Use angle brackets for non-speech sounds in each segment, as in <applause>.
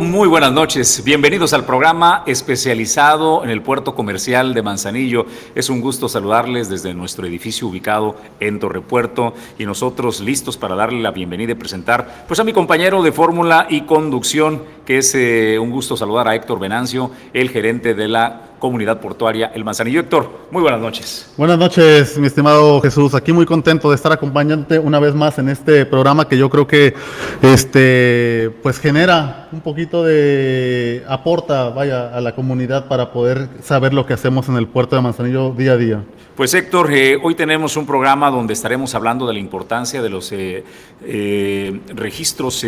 muy buenas noches. Bienvenidos al programa especializado en el puerto comercial de Manzanillo. Es un gusto saludarles desde nuestro edificio ubicado en Torrepuerto y nosotros listos para darle la bienvenida y presentar pues a mi compañero de fórmula y conducción, que es eh, un gusto saludar a Héctor Venancio, el gerente de la Comunidad Portuaria El Manzanillo. Héctor, muy buenas noches. Buenas noches, mi estimado Jesús. Aquí muy contento de estar acompañándote una vez más en este programa que yo creo que este pues genera un poquito de aporta, vaya, a la comunidad para poder saber lo que hacemos en el puerto de Manzanillo día a día. Pues Héctor, eh, hoy tenemos un programa donde estaremos hablando de la importancia de los eh, eh, registros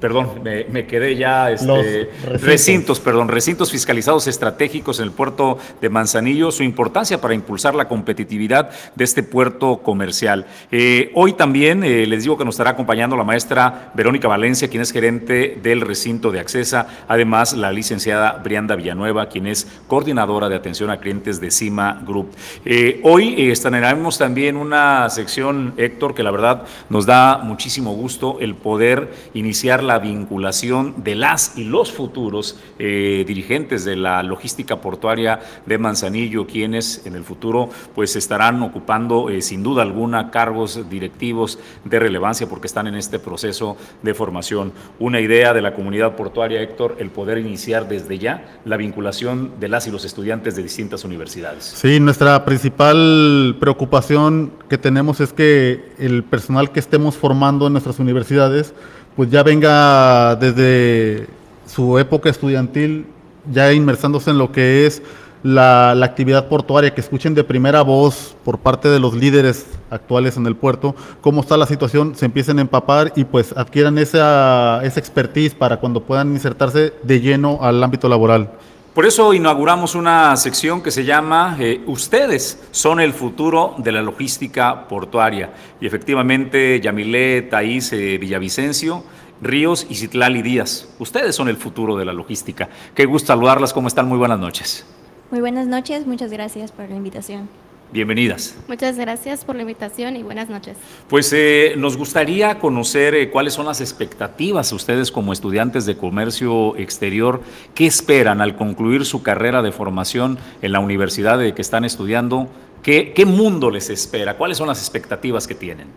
perdón, me, quedé ya, este, recintos. perdón, recintos fiscalizados estratégicos en el puerto de Manzanillo, su importancia para impulsar la competitividad de este puerto comercial. Eh, hoy también eh, les digo que nos estará acompañando la maestra Verónica Valencia, quien es gerente del recinto de Accesa, además la licenciada Brianda Villanueva, quien es coordinadora de atención a clientes de CIMA Group. Eh, hoy estrenaremos también una sección, Héctor, que la verdad nos da muchísimo gusto el poder iniciar la vinculación de las y los futuros eh, dirigentes de la logística portuaria de Manzanillo, quienes en el futuro pues estarán ocupando eh, sin duda alguna cargos directivos de relevancia porque están en este proceso de formación. Una idea de la comunidad portuaria, Héctor, el poder iniciar desde ya la vinculación de las y los estudiantes de distintas universidades. Sí, nuestra principal preocupación que tenemos es que el personal que estemos formando en nuestras universidades pues ya venga desde su época estudiantil ya inmersándose en lo que es la, actividad portuaria, que escuchen de primera voz por parte de los líderes actuales en el puerto cómo está la situación, se empiecen a empapar y pues adquieran esa, esa expertise para cuando puedan insertarse de lleno al ámbito laboral. Por eso inauguramos una sección que se llama eh, Ustedes son el futuro de la logística portuaria. Y efectivamente, Yamilé, Taís, eh, Villavicencio, Ríos y Citlali Díaz, ustedes son el futuro de la logística. Qué gusto saludarlas, ¿cómo están? Muy buenas noches. Muy buenas noches, muchas gracias por la invitación. Bienvenidas. Muchas gracias por la invitación y buenas noches. Pues eh, nos gustaría conocer eh, cuáles son las expectativas ustedes como estudiantes de comercio exterior, qué esperan al concluir su carrera de formación en la universidad de que están estudiando, qué, qué mundo les espera, cuáles son las expectativas que tienen.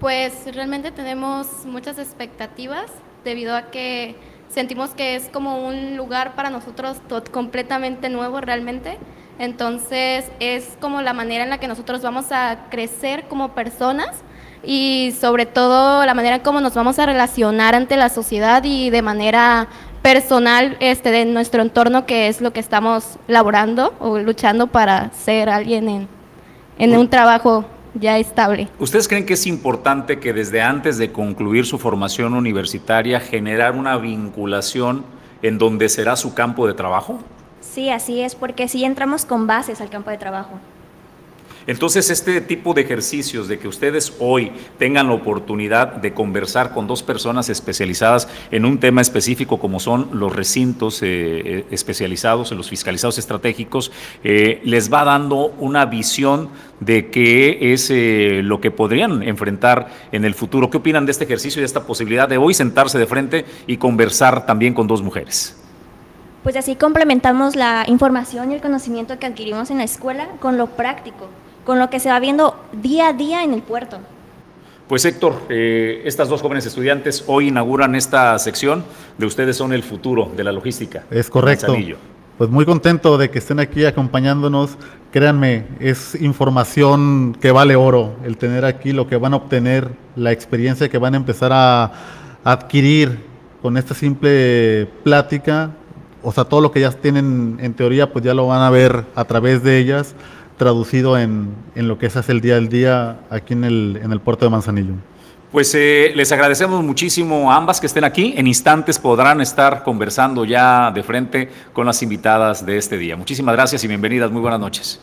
Pues realmente tenemos muchas expectativas debido a que sentimos que es como un lugar para nosotros completamente nuevo realmente entonces es como la manera en la que nosotros vamos a crecer como personas y sobre todo la manera en cómo nos vamos a relacionar ante la sociedad y de manera personal este, de nuestro entorno, que es lo que estamos laborando o luchando para ser alguien en, en un trabajo ya estable. ¿Ustedes creen que es importante que desde antes de concluir su formación universitaria generar una vinculación en donde será su campo de trabajo? Sí, así es, porque sí entramos con bases al campo de trabajo. Entonces, este tipo de ejercicios, de que ustedes hoy tengan la oportunidad de conversar con dos personas especializadas en un tema específico, como son los recintos eh, eh, especializados, los fiscalizados estratégicos, eh, les va dando una visión de qué es lo que podrían enfrentar en el futuro. ¿Qué opinan de este ejercicio y de esta posibilidad de hoy sentarse de frente y conversar también con dos mujeres? Pues así complementamos la información y el conocimiento que adquirimos en la escuela con lo práctico, con lo que se va viendo día a día en el puerto. Pues Héctor, eh, estas dos jóvenes estudiantes hoy inauguran esta sección de Ustedes son el futuro de la logística. Es correcto. Pues muy contento de que estén aquí acompañándonos. Créanme, es información que vale oro el tener aquí lo que van a obtener, la experiencia que van a empezar a adquirir con esta simple plática o sea, todo lo que ya tienen en teoría, pues ya lo van a ver a través de ellas, traducido en, lo que se hace el día al día aquí en el, en el puerto de Manzanillo. Pues eh, les agradecemos muchísimo a ambas que estén aquí. En instantes podrán estar conversando ya de frente con las invitadas de este día. Muchísimas gracias y bienvenidas. Muy buenas noches.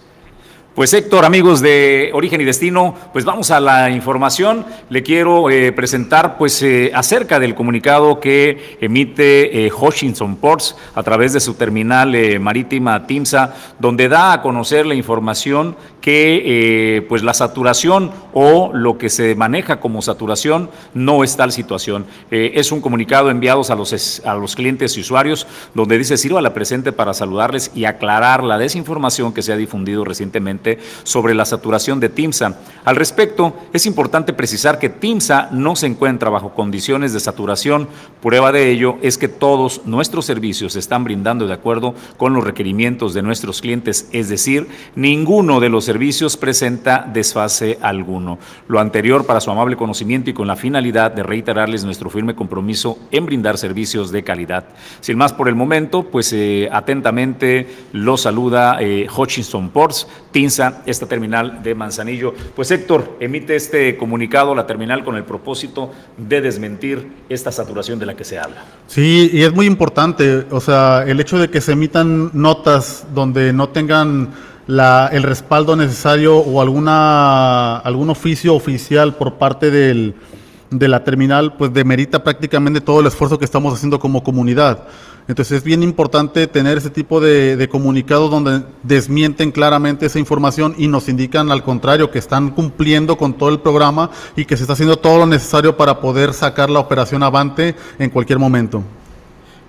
Pues Héctor, amigos de Origen y Destino, pues vamos a la información. Le quiero eh, presentar pues eh, acerca del comunicado que emite eh, Hutchinson Ports a través de su terminal marítima TIMSA, donde da a conocer la información que pues la saturación o lo que se maneja como saturación no es tal situación. es un comunicado enviado a los, a los clientes y usuarios donde dice sirva la presente para saludarles y aclarar la desinformación que se ha difundido recientemente sobre la saturación de TIMSA. Al respecto, es importante precisar que TIMSA no se encuentra bajo condiciones de saturación. Prueba de ello es que todos nuestros servicios se están brindando de acuerdo con los requerimientos de nuestros clientes, es decir, ninguno de los servicios presenta desfase alguno. Lo anterior para su amable conocimiento y con la finalidad de reiterarles nuestro firme compromiso en brindar servicios de calidad. Sin más por el momento, pues eh, atentamente lo saluda eh, Hutchinson Ports, TIMSA esta terminal de Manzanillo. Pues Héctor, emite este comunicado, la terminal, con el propósito de desmentir esta saturación de la que se habla. Sí, y es muy importante, o sea, el hecho de que se emitan notas donde no tengan la, el respaldo necesario o alguna, algún oficio oficial por parte del, de la terminal, pues demerita prácticamente todo el esfuerzo que estamos haciendo como comunidad. Entonces es bien importante tener ese tipo de, de comunicados donde desmienten claramente esa información y nos indican al contrario que están cumpliendo con todo el programa y que se está haciendo todo lo necesario para poder sacar la operación avante en cualquier momento.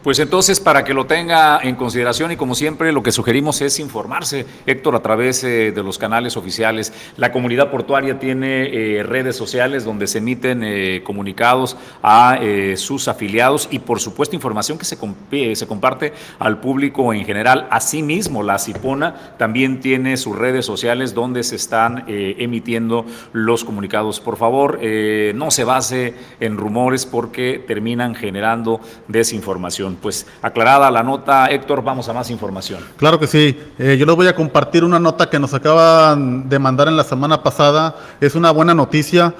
Pues entonces, para que lo tenga en consideración y como siempre, lo que sugerimos es informarse, Héctor, a través eh, de los canales oficiales. La comunidad portuaria tiene eh, redes sociales donde se emiten eh, comunicados a sus afiliados y, por supuesto, información que se, se comparte al público en general. Asimismo, la CIPONA también tiene sus redes sociales donde se están emitiendo los comunicados. Por favor, no se base en rumores porque terminan generando desinformación. Pues aclarada la nota, Héctor, vamos a más información. Claro que sí. Eh, yo les voy a compartir una nota que nos acaban de mandar en la semana pasada. Es una buena noticia.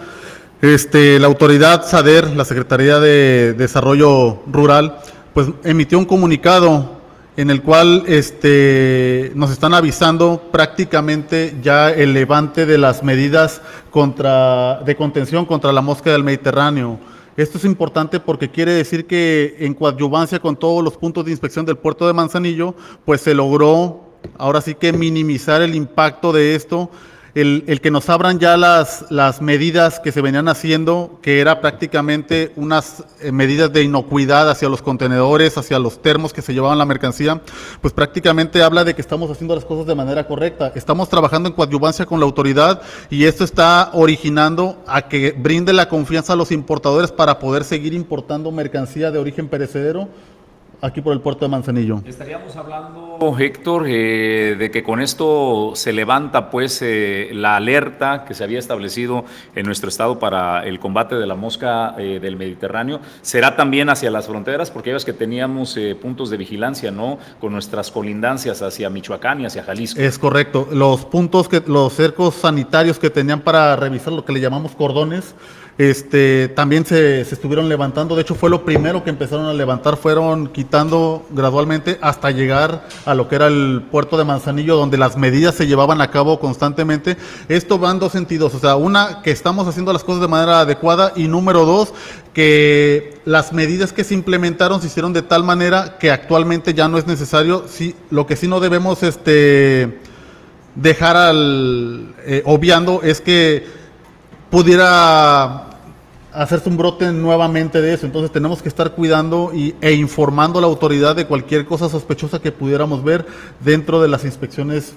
Este, la autoridad SADER, la Secretaría de Desarrollo Rural, pues emitió un comunicado en el cual este, nos están avisando prácticamente ya el levante de las medidas contra, de contención contra la mosca del Mediterráneo. Esto es importante porque quiere decir que en coadyuvancia con todos los puntos de inspección del puerto de Manzanillo, pues se logró ahora sí que minimizar el impacto de esto el, que nos abran ya las, las medidas que se venían haciendo, que era prácticamente unas eh, medidas de inocuidad hacia los contenedores, hacia los termos que se llevaban la mercancía, pues prácticamente habla de que estamos haciendo las cosas de manera correcta. Estamos trabajando en coadyuvancia con la autoridad y esto está originando a que brinde la confianza a los importadores para poder seguir importando mercancía de origen perecedero aquí por el puerto de Manzanillo. Estaríamos hablando, Héctor, eh, de que con esto se levanta pues eh, la alerta que se había establecido en nuestro estado para el combate de la mosca eh, del Mediterráneo. ¿Será también hacia las fronteras? Porque ya ves que teníamos puntos de vigilancia, ¿no? Con nuestras colindancias hacia Michoacán y hacia Jalisco. Es correcto. Los puntos, que los cercos sanitarios que tenían para revisar lo que le llamamos cordones, este, también se, estuvieron levantando, de hecho fue lo primero que empezaron a levantar, fueron quitando gradualmente hasta llegar a lo que era el puerto de Manzanillo, donde las medidas se llevaban a cabo constantemente. Esto va en dos sentidos, o sea, una, que estamos haciendo las cosas de manera adecuada y número dos, que las medidas que se implementaron se hicieron de tal manera que actualmente ya no es necesario, sí, lo que sí no debemos este, dejar al, eh, obviando es que pudiera hacerse un brote nuevamente de eso. Entonces tenemos que estar cuidando y, e informando a la autoridad de cualquier cosa sospechosa que pudiéramos ver dentro de las inspecciones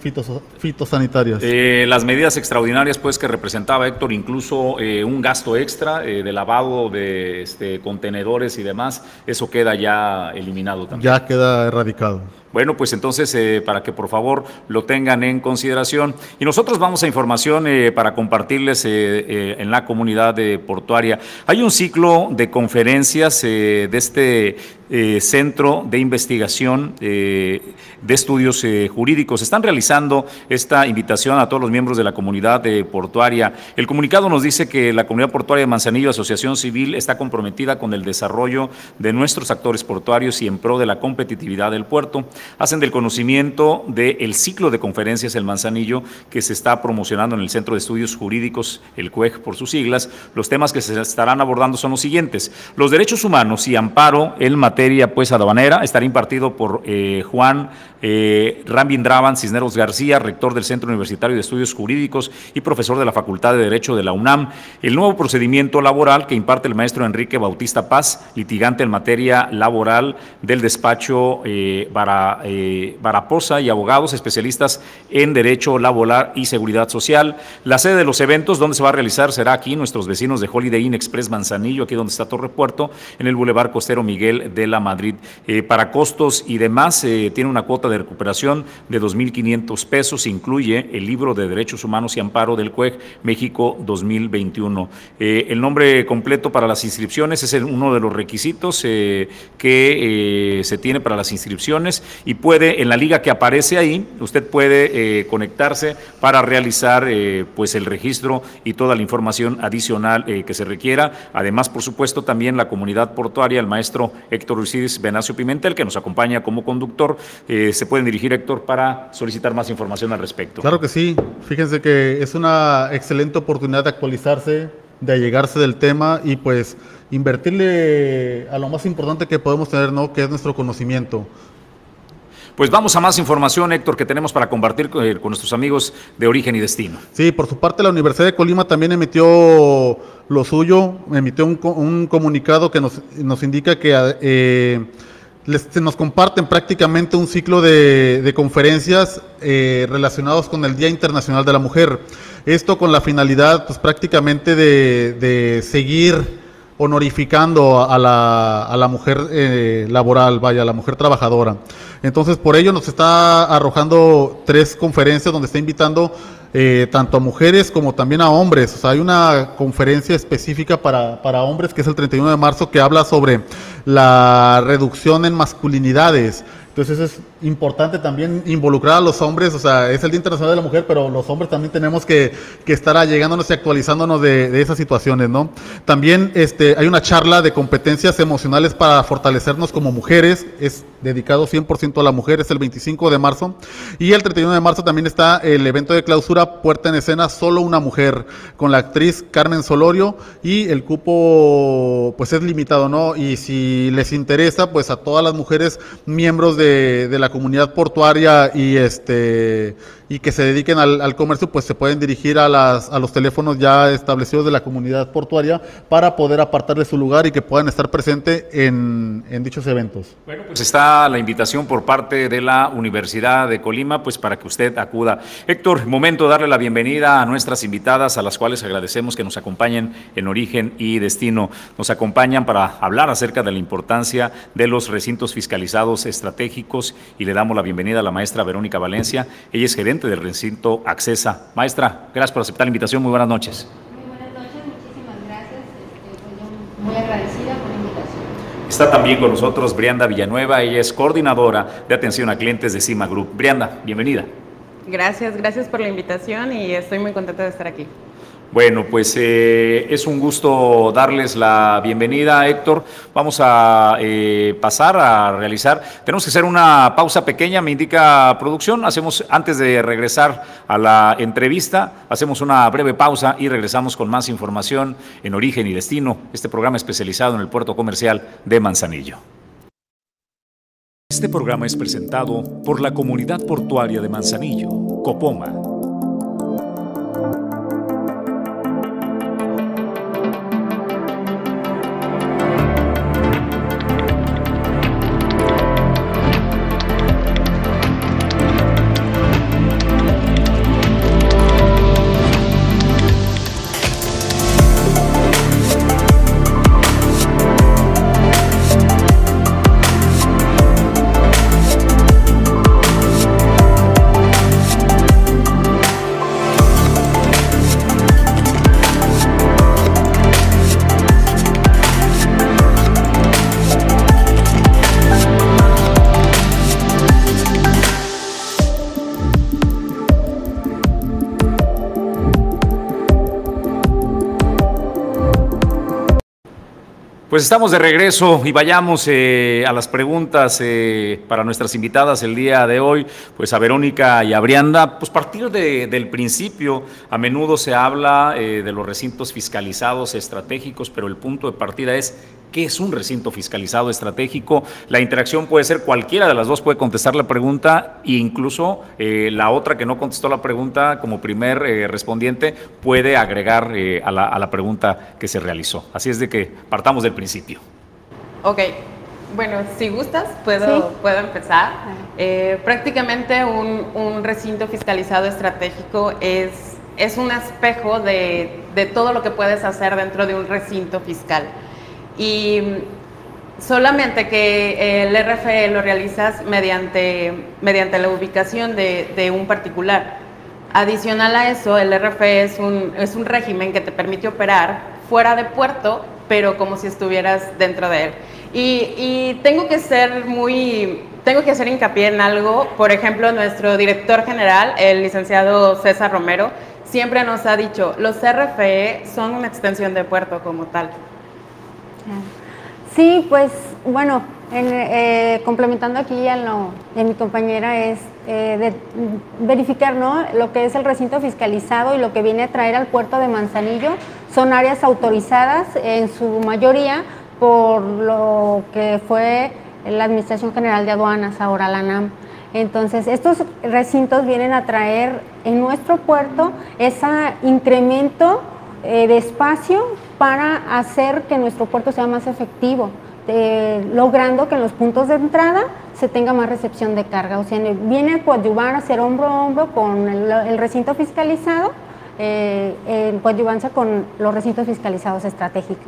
fitosanitarias. Eh, las medidas extraordinarias pues que representaba Héctor, incluso eh, un gasto extra eh, de lavado de este, contenedores y demás, eso queda ya eliminado también. Ya queda erradicado. Bueno, pues entonces eh, para que por favor lo tengan en consideración. Y nosotros vamos a información eh, para compartirles eh, en la comunidad portuaria. Hay un ciclo de conferencias de este eh, Centro de Investigación eh, de Estudios eh, Jurídicos. Están realizando esta invitación a todos los miembros de la comunidad portuaria. El comunicado nos dice que la comunidad portuaria de Manzanillo, Asociación Civil, está comprometida con el desarrollo de nuestros actores portuarios y en pro de la competitividad del puerto. Hacen del conocimiento del ciclo de conferencias El Manzanillo que se está promocionando en el Centro de Estudios Jurídicos, el CUEG por sus siglas. Los temas que se estarán abordando son los siguientes. Los derechos humanos y amparo el material materia pues aduanera estará impartido por eh, Juan eh, Rambin Draban Cisneros García, rector del Centro Universitario de Estudios Jurídicos y profesor de la Facultad de Derecho de la UNAM. El nuevo procedimiento laboral que imparte el maestro Enrique Bautista Paz, litigante en materia laboral del despacho eh, eh Baraposa y abogados especialistas en Derecho Laboral y Seguridad Social. La sede de los eventos donde se va a realizar será aquí, nuestros vecinos de Holiday Inn Express Manzanillo, aquí donde está Torre Puerto, en el Boulevard Costero Miguel de la Madrid. Eh, para costos y demás, tiene una cuota de recuperación de 2.500 pesos. Incluye el libro de Derechos Humanos y Amparo del CUEG México 2021. Eh, el nombre completo para las inscripciones es uno de los requisitos eh, que eh, se tiene para las inscripciones y puede, en la liga que aparece ahí, usted puede conectarse para realizar pues el registro y toda la información adicional que se requiera. Además, por supuesto, también la comunidad portuaria, el maestro Héctor Ruiz Benacio Pimentel, que nos acompaña como conductor, se pueden dirigir, Héctor, para solicitar más información al respecto. Claro que sí. Fíjense que es una excelente oportunidad de actualizarse, de allegarse del tema y pues invertirle a lo más importante que podemos tener, ¿no? Que es nuestro conocimiento. Pues vamos a más información, Héctor, que tenemos para compartir con, eh, nuestros amigos de Origen y Destino. Sí, por su parte, la Universidad de Colima también emitió lo suyo, emitió un, comunicado que nos, nos indica que eh, les, nos comparten prácticamente un ciclo de, conferencias eh, relacionados con el Día Internacional de la Mujer. Esto con la finalidad, pues prácticamente de, seguir honorificando a la, a la mujer eh, laboral, vaya, a la mujer trabajadora. Entonces, por ello nos está arrojando tres conferencias donde está invitando eh, tanto a mujeres como también a hombres. Hay una conferencia específica para, para hombres que es el 31 de marzo que habla sobre la reducción en masculinidades. Entonces es importante también involucrar a los hombres, o sea, es el Día Internacional de la Mujer, pero los hombres también tenemos que, que estar allegándonos y actualizándonos de, de, esas situaciones, ¿no? También este, hay una charla de competencias emocionales para fortalecernos como mujeres, es dedicado 100% a la mujer, es el 25 de marzo, y el 31 de marzo también está el evento de clausura Puerta en Escena, solo una mujer, con la actriz Carmen Solorio, y el cupo pues es limitado, ¿no? Y si les interesa, pues a todas las mujeres miembros de, de la comunidad portuaria y este y que se dediquen al, comercio, pues se pueden dirigir a, las, a los teléfonos ya establecidos de la comunidad portuaria para poder apartarle su lugar y que puedan estar presentes en, en, dichos eventos. Bueno, pues está la invitación por parte de la Universidad de Colima, pues para que usted acuda. Héctor, momento de darle la bienvenida a nuestras invitadas, a las cuales agradecemos que nos acompañen en origen y destino. Nos acompañan para hablar acerca de la importancia de los recintos fiscalizados estratégicos y le damos la bienvenida a la maestra Verónica Valencia. Ella es gerente del recinto Accesa. Maestra, gracias por aceptar la invitación. Muy buenas noches. Muy buenas noches, muchísimas gracias. Estoy muy agradecida por la invitación. Está también con nosotros Brianda Villanueva, ella es coordinadora de atención a clientes de Cima Group. Brianda, bienvenida. Gracias, gracias por la invitación y estoy muy contenta de estar aquí. Bueno, pues eh, es un gusto darles la bienvenida, Héctor. Vamos a eh, pasar a realizar. Tenemos que hacer una pausa pequeña, me indica producción. Hacemos, antes de regresar a la entrevista, hacemos una breve pausa y regresamos con más información en Origen y Destino, este programa especializado en el puerto comercial de Manzanillo. Este programa es presentado por la Comunidad Portuaria de Manzanillo, Copoma Pues estamos de regreso y vayamos eh, a las preguntas eh, para nuestras invitadas el día de hoy. Pues a Verónica y a Brianda, pues partir del principio, a menudo se habla eh, de los recintos fiscalizados estratégicos, pero el punto de partida es ¿Qué es un recinto fiscalizado estratégico? La interacción puede ser cualquiera de las dos, puede contestar la pregunta e incluso eh, la otra que no contestó la pregunta como primer eh, respondiente puede agregar eh, a, la, pregunta que se realizó. Así es de que partamos del principio. Ok, bueno, si gustas, puedo, puedo empezar. prácticamente un, recinto fiscalizado estratégico es, es un espejo de, de todo lo que puedes hacer dentro de un recinto fiscal y solamente que el RFE lo realizas mediante, mediante la ubicación de, un particular. Adicional a eso, el RFE es un, es un régimen que te permite operar fuera de puerto, pero como si estuvieras dentro de él. Y, y, tengo que ser muy, tengo que hacer hincapié en algo. Por ejemplo, nuestro director general, el licenciado César Romero, siempre nos ha dicho, los RFE son una extensión de puerto como tal. Sí, pues bueno, eh, complementando aquí a lo de mi compañera es eh, verificar ¿no? lo que es el recinto fiscalizado y lo que viene a traer al puerto de Manzanillo. Son áreas autorizadas en su mayoría por lo que fue la Administración General de Aduanas, ahora la NAM. Entonces, estos recintos vienen a traer en nuestro puerto ese incremento eh, de espacio para hacer que nuestro puerto sea más efectivo, logrando que en los puntos de entrada se tenga más recepción de carga. O sea, viene a coadyuvar, a hacer hombro a hombro con el, recinto fiscalizado, eh, en coadyuvancia con los recintos fiscalizados estratégicos.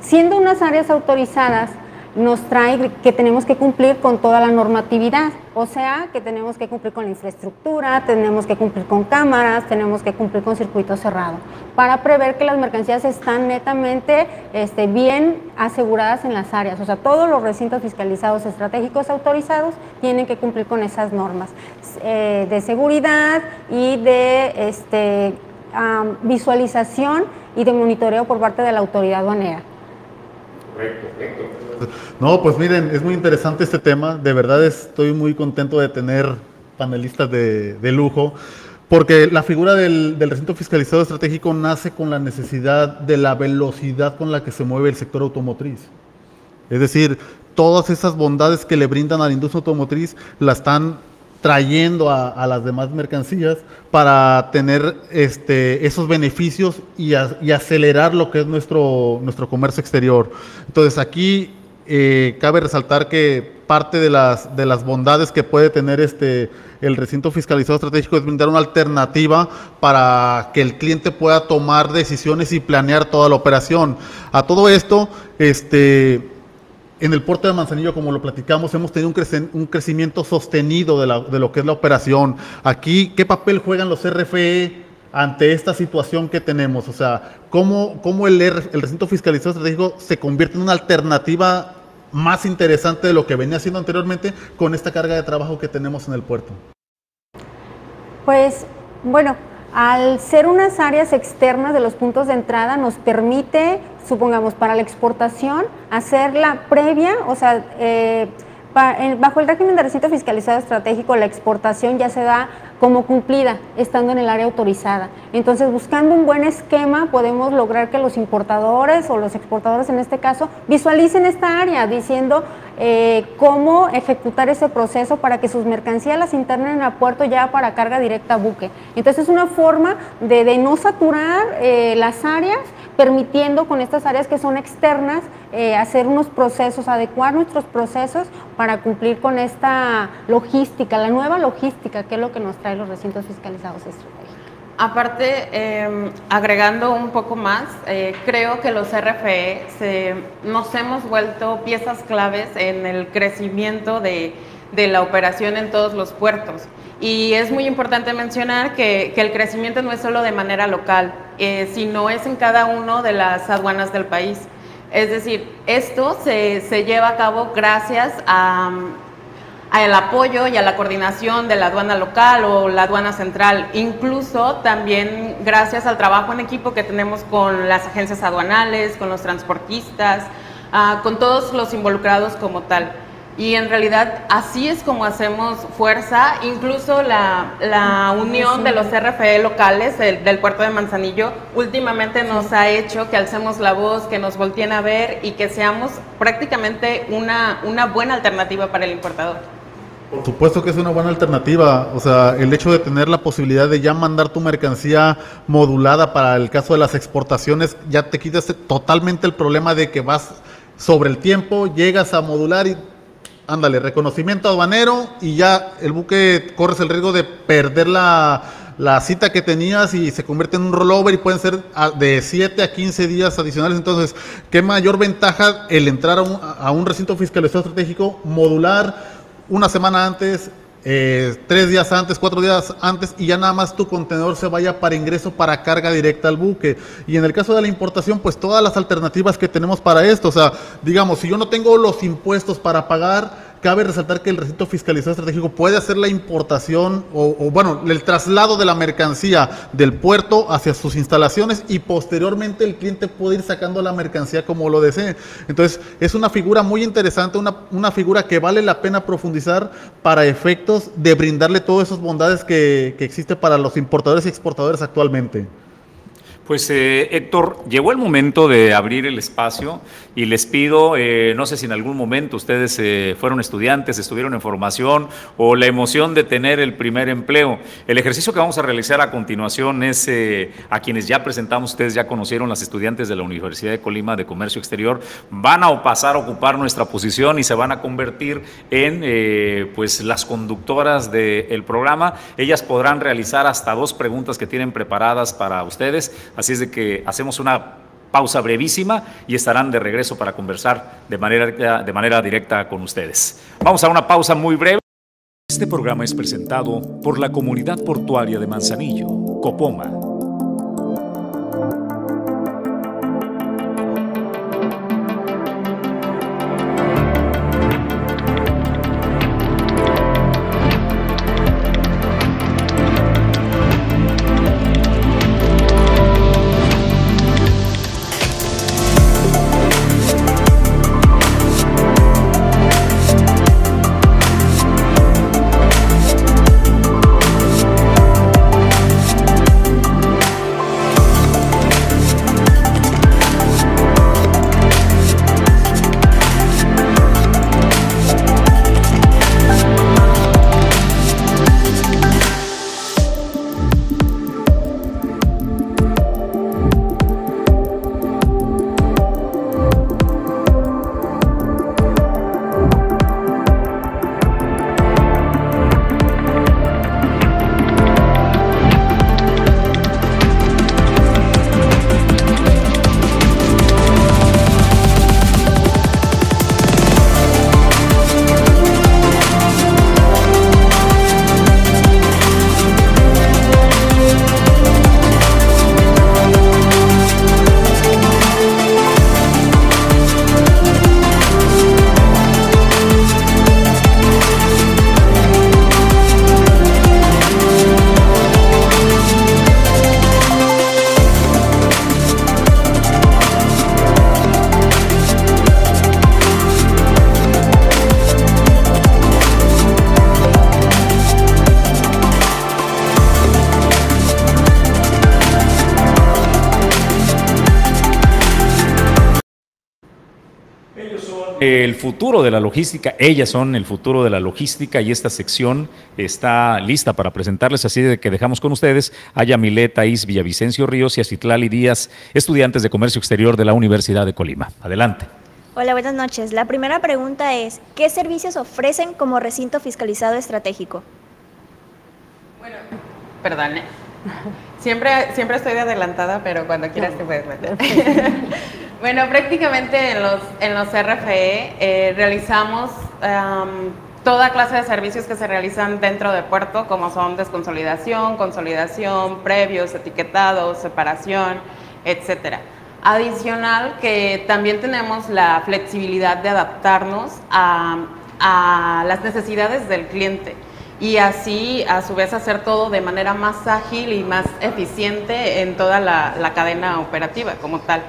Siendo unas áreas autorizadas, nos trae que tenemos que cumplir con toda la normatividad, o sea, que tenemos que cumplir con la infraestructura, tenemos que cumplir con cámaras, tenemos que cumplir con circuito cerrado, para prever que las mercancías están netamente este, bien aseguradas en las áreas, o sea, todos los recintos fiscalizados estratégicos autorizados tienen que cumplir con esas normas eh, de seguridad y de este, visualización y de monitoreo por parte de la autoridad aduanera. No, pues miren, es muy interesante este tema. De verdad estoy muy contento de tener panelistas de, lujo, porque la figura del, recinto fiscalizado estratégico nace con la necesidad de la velocidad con la que se mueve el sector automotriz. Es decir, todas esas bondades que le brindan a la industria automotriz la están trayendo a, las demás mercancías para tener este, esos beneficios y, acelerar lo que es nuestro, nuestro comercio exterior. Entonces aquí eh, cabe resaltar que parte de las, de las bondades que puede tener este, el recinto fiscalizado estratégico es brindar una alternativa para que el cliente pueda tomar decisiones y planear toda la operación. A todo esto, este, en el puerto de Manzanillo, como lo platicamos, hemos tenido un, crecimiento sostenido de, lo que es la operación. Aquí, ¿qué papel juegan los RFE? ante esta situación que tenemos? O sea, ¿cómo, cómo el, el, recinto fiscalizado estratégico se convierte en una alternativa más interesante de lo que venía haciendo anteriormente con esta carga de trabajo que tenemos en el puerto? Pues bueno, al ser unas áreas externas de los puntos de entrada nos permite, supongamos, para la exportación, hacerla previa, o sea, eh, bajo el régimen de recinto fiscalizado estratégico, la exportación ya se da como cumplida, estando en el área autorizada. Entonces, buscando un buen esquema, podemos lograr que los importadores o los exportadores en este caso visualicen esta área, diciendo eh, cómo ejecutar ese proceso para que sus mercancías las internen a puerto ya para carga directa a buque. Entonces, es una forma de, no saturar eh, las áreas permitiendo con estas áreas que son externas eh, hacer unos procesos, adecuar nuestros procesos para cumplir con esta logística, la nueva logística, que es lo que nos trae los recintos fiscalizados estratégicos. Aparte, em, agregando un poco más, eh, creo que los RFE nos hemos vuelto piezas claves en el crecimiento de, de la operación en todos los puertos. Y es muy importante mencionar que, el crecimiento no es solo de manera local, eh, sino es en cada una de las aduanas del país. Es decir, esto se, lleva a cabo gracias a, al apoyo y a la coordinación de la aduana local o la aduana central, incluso también gracias al trabajo en equipo que tenemos con las agencias aduanales, con los transportistas, ah, con todos los involucrados como tal. Y en realidad así es como hacemos fuerza, incluso la, unión de los RFE locales del, puerto de Manzanillo últimamente nos ha hecho que alcemos la voz, que nos volteen a ver y que seamos prácticamente una, una buena alternativa para el importador. Por supuesto que es una buena alternativa. O sea, el hecho de tener la posibilidad de ya mandar tu mercancía modulada para el caso de las exportaciones, ya te quitas totalmente el problema de que vas sobre el tiempo, llegas a modular y ándale, reconocimiento aduanero y ya el buque corres el riesgo de perder la, cita que tenías y se convierte en un rollover y pueden ser de 7 a 15 días adicionales. Entonces, ¿qué mayor ventaja el entrar a un, a un recinto fiscalizado estratégico, modular una semana antes, eh, tres días antes, cuatro días antes y ya nada más tu contenedor se vaya para ingreso para carga directa al buque. Y en el caso de la importación, pues todas las alternativas que tenemos para esto, o sea, digamos, si yo no tengo los impuestos para pagar, Cabe resaltar que el recinto fiscalizado estratégico puede hacer la importación o, bueno, el traslado de la mercancía del puerto hacia sus instalaciones y posteriormente el cliente puede ir sacando la mercancía como lo desee. Entonces, es una figura muy interesante, una, una figura que vale la pena profundizar para efectos de brindarle todas esas bondades que, que existe para los importadores y exportadores actualmente. Pues eh, Héctor, llegó el momento de abrir el espacio y les pido, eh, no sé si en algún momento ustedes eh, fueron estudiantes, estuvieron en formación o la emoción de tener el primer empleo. El ejercicio que vamos a realizar a continuación es a quienes ya presentamos, ustedes ya conocieron, las estudiantes de la Universidad de Colima de Comercio Exterior, van a pasar a ocupar nuestra posición y se van a convertir en pues las conductoras del programa. Ellas podrán realizar hasta dos preguntas que tienen preparadas para ustedes Así es de que hacemos una pausa brevísima y estarán de regreso para conversar de manera, de manera directa con ustedes. Vamos a una pausa muy breve. Este programa es presentado por la Comunidad Portuaria de Manzanillo, Copoma el futuro de la logística, ellas son el futuro de la logística y esta sección está lista para presentarles, así de que dejamos con ustedes a Yamile Is Villavicencio Ríos y a Citlali Díaz, estudiantes de Comercio Exterior de la Universidad de Colima. Adelante. Hola, buenas noches. La primera pregunta es, ¿qué servicios ofrecen como recinto fiscalizado estratégico? Bueno, perdón, ¿eh? <laughs> siempre, siempre estoy de adelantada, pero cuando quieras te puedes meter. <laughs> Bueno, prácticamente en los, en los RFE eh, realizamos toda clase de servicios que se realizan dentro de puerto, como son desconsolidación, consolidación, previos, etiquetados, separación, etcétera. Adicional que también tenemos la flexibilidad de adaptarnos a, a las necesidades del cliente y así a su vez hacer todo de manera más ágil y más eficiente en toda la, la cadena operativa como tal.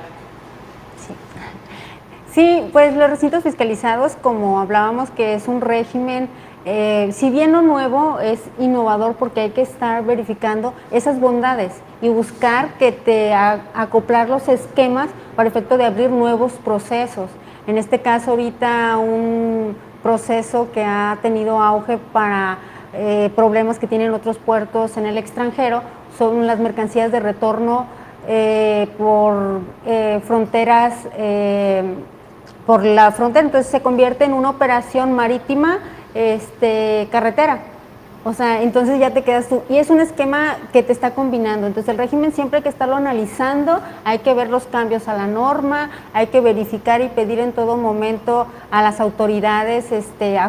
Sí, pues los recintos fiscalizados, como hablábamos, que es un régimen eh, si bien no nuevo, es innovador porque hay que estar verificando esas bondades y buscar que te acoplar los esquemas para efecto de abrir nuevos procesos. En este caso ahorita un proceso que ha tenido auge para eh, problemas que tienen otros puertos en el extranjero son las mercancías de retorno eh, por fronteras, por la frontera, entonces se convierte en una operación marítima este, carretera. O sea, entonces ya te quedas tú. Y es un esquema que te está combinando. Entonces el régimen siempre hay que estarlo analizando, hay que ver los cambios a la norma, hay que verificar y pedir en todo momento a las autoridades este,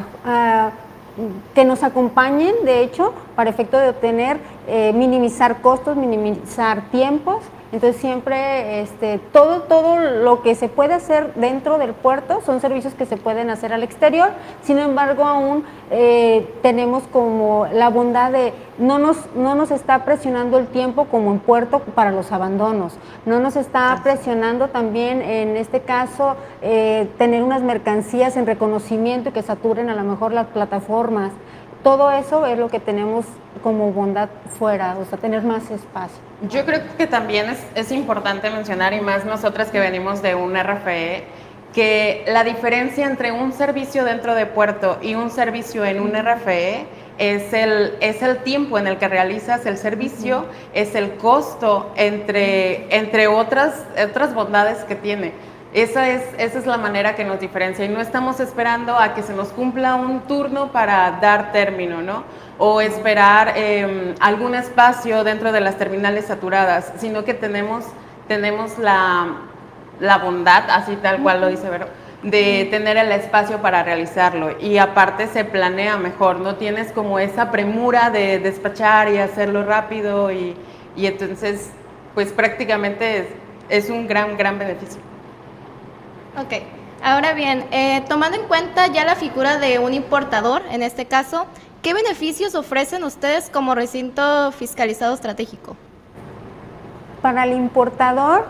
que nos acompañen, de hecho, para efecto de obtener, eh, minimizar costos, minimizar tiempos entonces siempre este, todo, todo lo que se puede hacer dentro del puerto son servicios que se pueden hacer al exterior, sin embargo aún eh, tenemos como la bondad de no nos, no nos está presionando el tiempo como en puerto para los abandonos, no nos está presionando también en este caso eh, tener unas mercancías en reconocimiento y que saturen a lo mejor las plataformas. Todo eso es lo que tenemos como bondad fuera, o sea, tener más espacio. Yo creo que también es, es importante mencionar, y más nosotras que venimos de un RFE, que la diferencia entre un servicio dentro de puerto y un servicio en un RFE es el, es el tiempo en el que realizas el servicio, es el costo, entre, entre otras, otras bondades que tiene. Esa es, esa es la manera que nos diferencia y no estamos esperando a que se nos cumpla un turno para dar término, ¿no? O esperar em, algún espacio dentro de las terminales saturadas, sino que tenemos, tenemos la, la bondad, así tal cual lo dice Vero, de tener el espacio para realizarlo y aparte se planea mejor, no tienes como esa premura de despachar y hacerlo rápido y, y entonces pues prácticamente es, es un gran, gran beneficio. Ok, ahora bien, eh, tomando en cuenta ya la figura de un importador, en este caso, ¿qué beneficios ofrecen ustedes como recinto fiscalizado estratégico? Para el importador,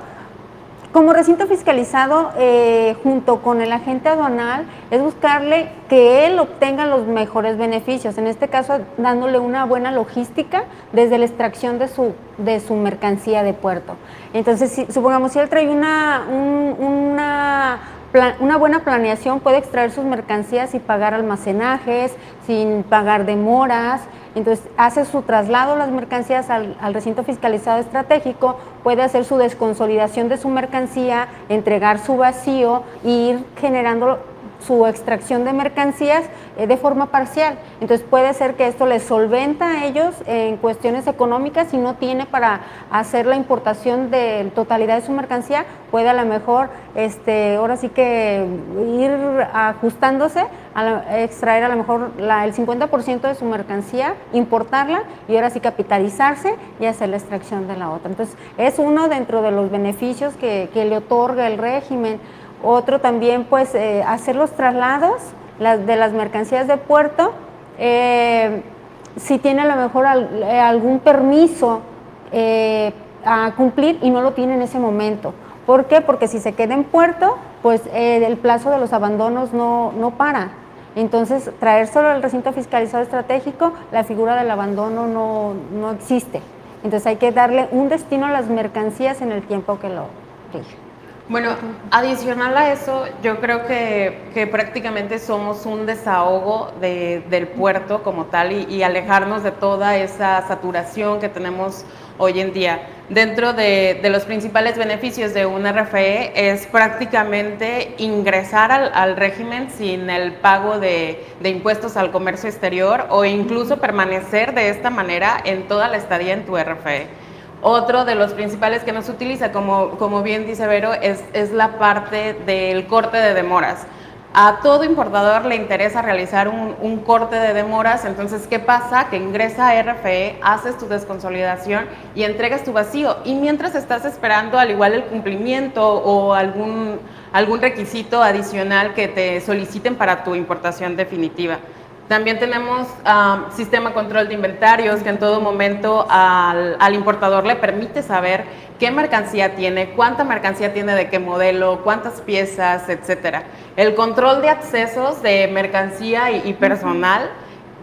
como recinto fiscalizado, eh, junto con el agente aduanal, es buscarle que él obtenga los mejores beneficios, en este caso dándole una buena logística desde la extracción de su, de su mercancía de puerto. Entonces, si, supongamos si él trae una, una una buena planeación puede extraer sus mercancías y pagar almacenajes, sin pagar demoras, entonces, hace su traslado las mercancías al, recinto fiscalizado estratégico, puede hacer su desconsolidación de su mercancía, entregar su vacío e ir generando su extracción de mercancías eh, de forma parcial. Entonces puede ser que esto les solventa a ellos en cuestiones económicas y no tiene para hacer la importación de totalidad de su mercancía, puede a lo mejor este, ahora sí que ir ajustándose, a extraer a lo mejor el 50% de su mercancía, importarla y ahora sí capitalizarse y hacer la extracción de la otra. Entonces es uno dentro de los beneficios que, que le otorga el régimen. Otro también, pues, eh, hacer los traslados de las mercancías de puerto. Eh, si tiene a lo mejor eh, algún permiso a cumplir y no lo tiene en ese momento. ¿Por qué? Porque si se queda en puerto, pues el plazo de los abandonos no, no para. Entonces, traérselo al recinto fiscalizado estratégico, la figura del abandono no, no existe. Entonces hay que darle un destino a las mercancías en el tiempo que lo rige. Bueno, adicional a eso, yo creo que, prácticamente somos un desahogo del puerto como tal y, alejarnos de toda esa saturación que tenemos hoy en día. Dentro de, los principales beneficios de un RFE es prácticamente ingresar al, régimen sin el pago de, de impuestos al comercio exterior o incluso permanecer de esta manera en toda la estadía en tu RFE. Otro de los principales que nos utiliza, como, como bien dice Vero, es, es la parte del corte de demoras. A todo importador le interesa realizar un, un, corte de demoras, entonces, ¿qué pasa? Que ingresa a RFE, haces tu desconsolidación y entregas tu vacío. Y mientras estás esperando al igual el cumplimiento o algún, algún requisito adicional que te soliciten para tu importación definitiva. También tenemos ah, sistema control de inventarios que en todo momento al, al, importador le permite saber qué mercancía tiene, cuánta mercancía tiene de qué modelo, cuántas piezas, etcétera. El control de accesos de mercancía y, y personal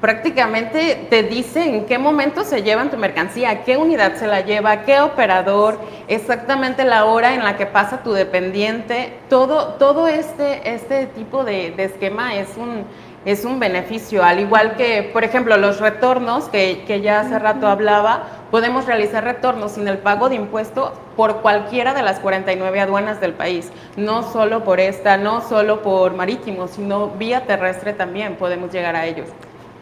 prácticamente te dice en qué momento se llevan tu mercancía, qué unidad se la lleva, qué operador, exactamente la hora en la que pasa tu dependiente. Todo, todo este, este tipo de, esquema es un, es un beneficio, al igual que, por ejemplo, los retornos, que, que ya hace rato hablaba, podemos realizar retornos sin el pago de impuesto por cualquiera de las 49 aduanas del país, no solo por esta, no solo por marítimo, sino vía terrestre también podemos llegar a ellos.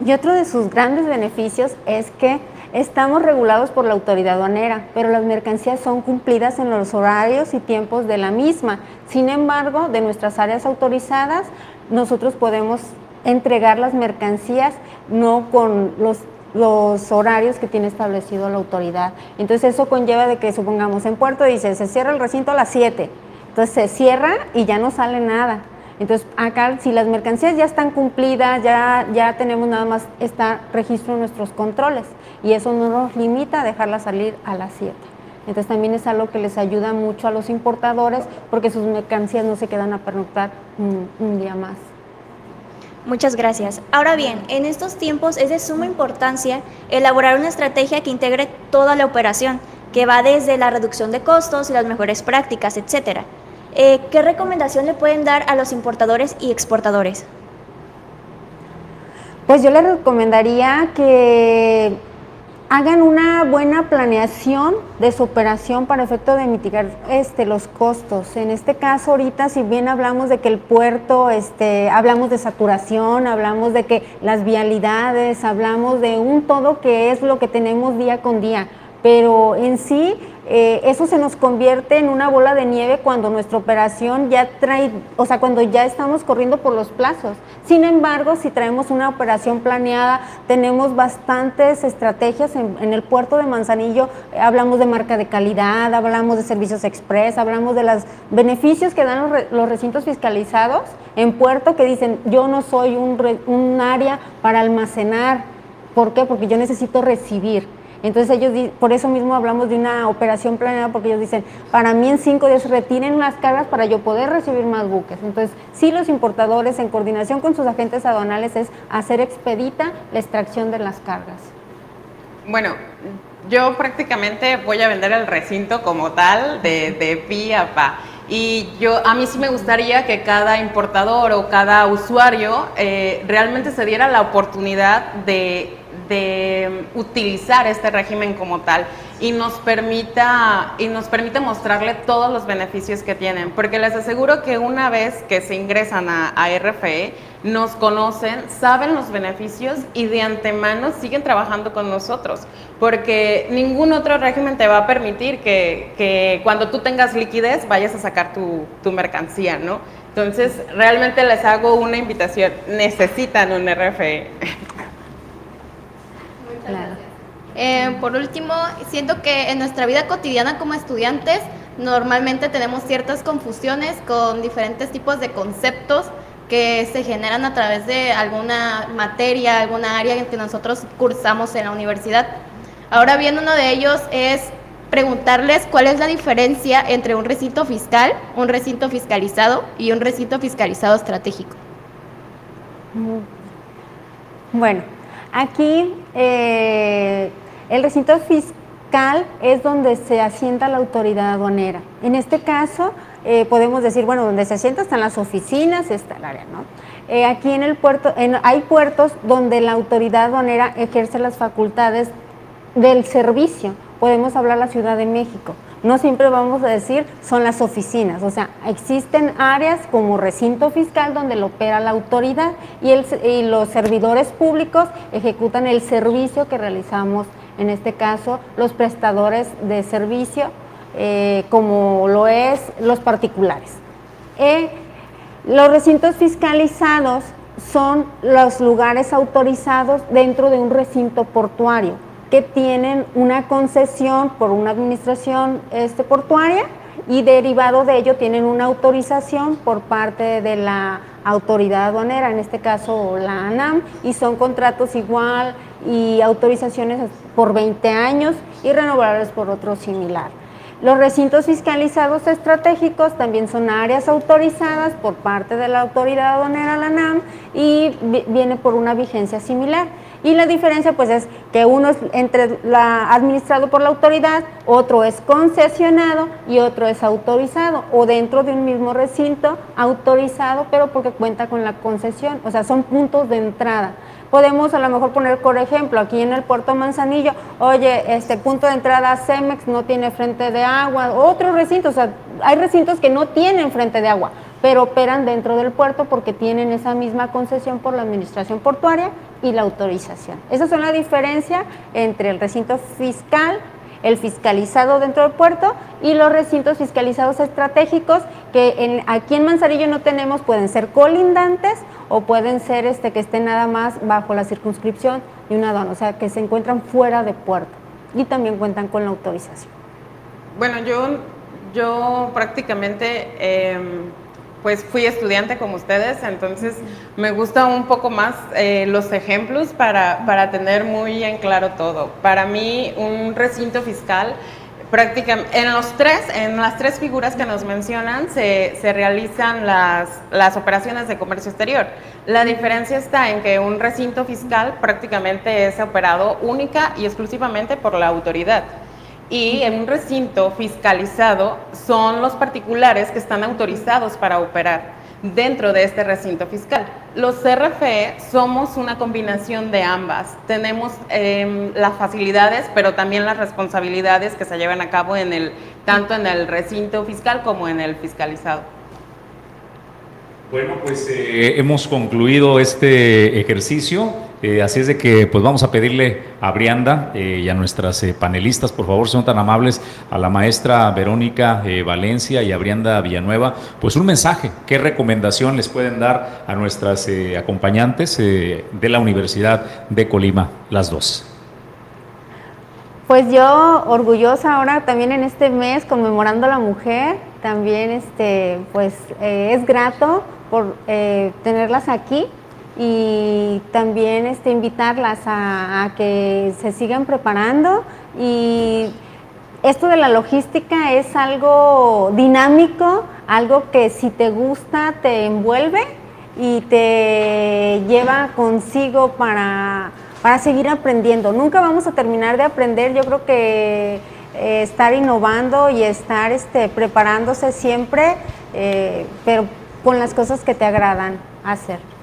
Y otro de sus grandes beneficios es que estamos regulados por la autoridad aduanera, pero las mercancías son cumplidas en los horarios y tiempos de la misma. Sin embargo, de nuestras áreas autorizadas, nosotros podemos entregar las mercancías no con los los horarios que tiene establecido la autoridad. Entonces eso conlleva de que supongamos en Puerto dice se cierra el recinto a las 7, entonces se cierra y ya no sale nada. Entonces, acá, si las mercancías ya están cumplidas, ya, ya tenemos nada más este registro en nuestros controles y eso no nos limita a dejarlas salir a las 7. Entonces, también es algo que les ayuda mucho a los importadores porque sus mercancías no se quedan a pernoctar un día más. Muchas gracias. Ahora bien, en estos tiempos es de suma importancia elaborar una estrategia que integre toda la operación, que va desde la reducción de costos las mejores prácticas, etcétera. Eh, ¿qué recomendación le pueden dar a los importadores y exportadores? Pues yo les recomendaría que hagan una buena planeación de su operación para efecto de mitigar este, los costos. En este caso, ahorita, si bien hablamos de que el puerto, este, hablamos de saturación, hablamos de que las vialidades, hablamos de un todo que es lo que tenemos día con día, pero en sí eh, eso se nos convierte en una bola de nieve cuando nuestra operación ya trae, o sea, cuando ya estamos corriendo por los plazos. Sin embargo, si traemos una operación planeada, tenemos bastantes estrategias en, el puerto de Manzanillo, eh, hablamos de marca de calidad, hablamos de servicios express, hablamos de los beneficios que dan los, recintos fiscalizados en puerto que dicen, yo no soy un, un área para almacenar. ¿Por qué? Porque yo necesito recibir. Entonces ellos, por eso mismo hablamos de una operación planeada, porque ellos dicen, para mí en cinco días retiren las cargas para yo poder recibir más buques. Entonces, sí los importadores, en coordinación con sus agentes aduanales, es hacer expedita la extracción de las cargas. Bueno, yo prácticamente voy a vender el recinto como tal, de, de pi a pa. Y yo, a mí sí me gustaría que cada importador o cada usuario eh, realmente se diera la oportunidad de de utilizar este régimen como tal y nos permita y nos permite mostrarle todos los beneficios que tienen, porque les aseguro que una vez que se ingresan a, RFE, nos conocen, saben los beneficios y de antemano siguen trabajando con nosotros, porque ningún otro régimen te va a permitir que, cuando tú tengas liquidez vayas a sacar tu, tu mercancía, ¿no? Entonces, realmente les hago una invitación, necesitan un RFE. <laughs> Eh, por último, siento que en nuestra vida cotidiana como estudiantes normalmente tenemos ciertas confusiones con diferentes tipos de conceptos que se generan a través de alguna materia, alguna área en que nosotros cursamos en la universidad. Ahora bien, uno de ellos es preguntarles cuál es la diferencia entre un recinto fiscal, un recinto fiscalizado y un recinto fiscalizado estratégico. Bueno, aquí eh, el recinto fiscal es donde se asienta la autoridad aduanera. En este caso, eh, podemos decir, bueno, donde se asienta están las oficinas, está el área, ¿no? Eh, aquí en el puerto, hay puertos donde la autoridad aduanera ejerce las facultades del servicio. Podemos hablar la Ciudad de México. No siempre vamos a decir son las oficinas, o sea, existen áreas como recinto fiscal donde lo opera la autoridad y, los servidores públicos ejecutan el servicio que realizamos en este caso los prestadores de servicio, eh, como lo es los particulares. Eh, los recintos fiscalizados son los lugares autorizados dentro de un recinto portuario que tienen una concesión por una administración este, portuaria y derivado de ello tienen una autorización por parte de la autoridad aduanera, en este caso la ANAM, y son contratos igual y autorizaciones por 20 años y renovables por otro similar. Los recintos fiscalizados estratégicos también son áreas autorizadas por parte de la autoridad aduanera, la ANAM, y viene por una vigencia similar. Y la diferencia pues es que uno es entre la, administrado por la autoridad, otro es concesionado y otro es autorizado o dentro de un mismo recinto autorizado pero porque cuenta con la concesión, o sea, son puntos de entrada. Podemos a lo mejor poner, por ejemplo, aquí en el puerto Manzanillo, oye, este punto de entrada Cemex no tiene frente de agua, otros recintos, o sea, hay recintos que no tienen frente de agua, pero operan dentro del puerto porque tienen esa misma concesión por la administración portuaria y la autorización. Esa es la diferencia entre el recinto fiscal, el fiscalizado dentro del puerto y los recintos fiscalizados estratégicos que aquí en Manzanillo no tenemos, pueden ser colindantes o pueden ser este, que estén nada más bajo la circunscripción de una aduana, o sea, que se encuentran fuera de puerto y también cuentan con la autorización. Bueno, yo, yo prácticamente... Em, pues fui estudiante como ustedes, entonces me gusta un poco más eh, los ejemplos para, para, tener muy en claro todo. Para mí, un recinto fiscal, prácticamente, en, los tres, en las tres figuras que nos mencionan, se, se realizan las, las operaciones de comercio exterior. La diferencia está en que un recinto fiscal prácticamente es operado única y exclusivamente por la autoridad y en un recinto fiscalizado son los particulares que están autorizados para operar dentro de este recinto fiscal. Los CRFE somos una combinación de ambas. Tenemos em, las facilidades, pero también las responsabilidades que se llevan a cabo en el, tanto en el recinto fiscal como en el fiscalizado. Bueno, pues eh, hemos concluido este ejercicio. Eh, así es de que pues vamos a pedirle a Brianda eh, y a nuestras eh, panelistas, por favor, son tan amables, a la maestra Verónica Valencia y a Brianda Villanueva, pues un mensaje, qué recomendación les pueden dar a nuestras acompañantes de la Universidad de Colima, las dos. Pues yo orgullosa ahora también en este mes conmemorando a la mujer, también este pues es grato por tenerlas aquí y también este, invitarlas a, que se sigan preparando y esto de la logística es algo dinámico, algo que si te gusta te envuelve y te lleva consigo para, seguir aprendiendo. Nunca vamos a terminar de aprender, yo creo que eh, estar innovando y estar este, preparándose siempre, eh, pero con las cosas que te agradan hacer.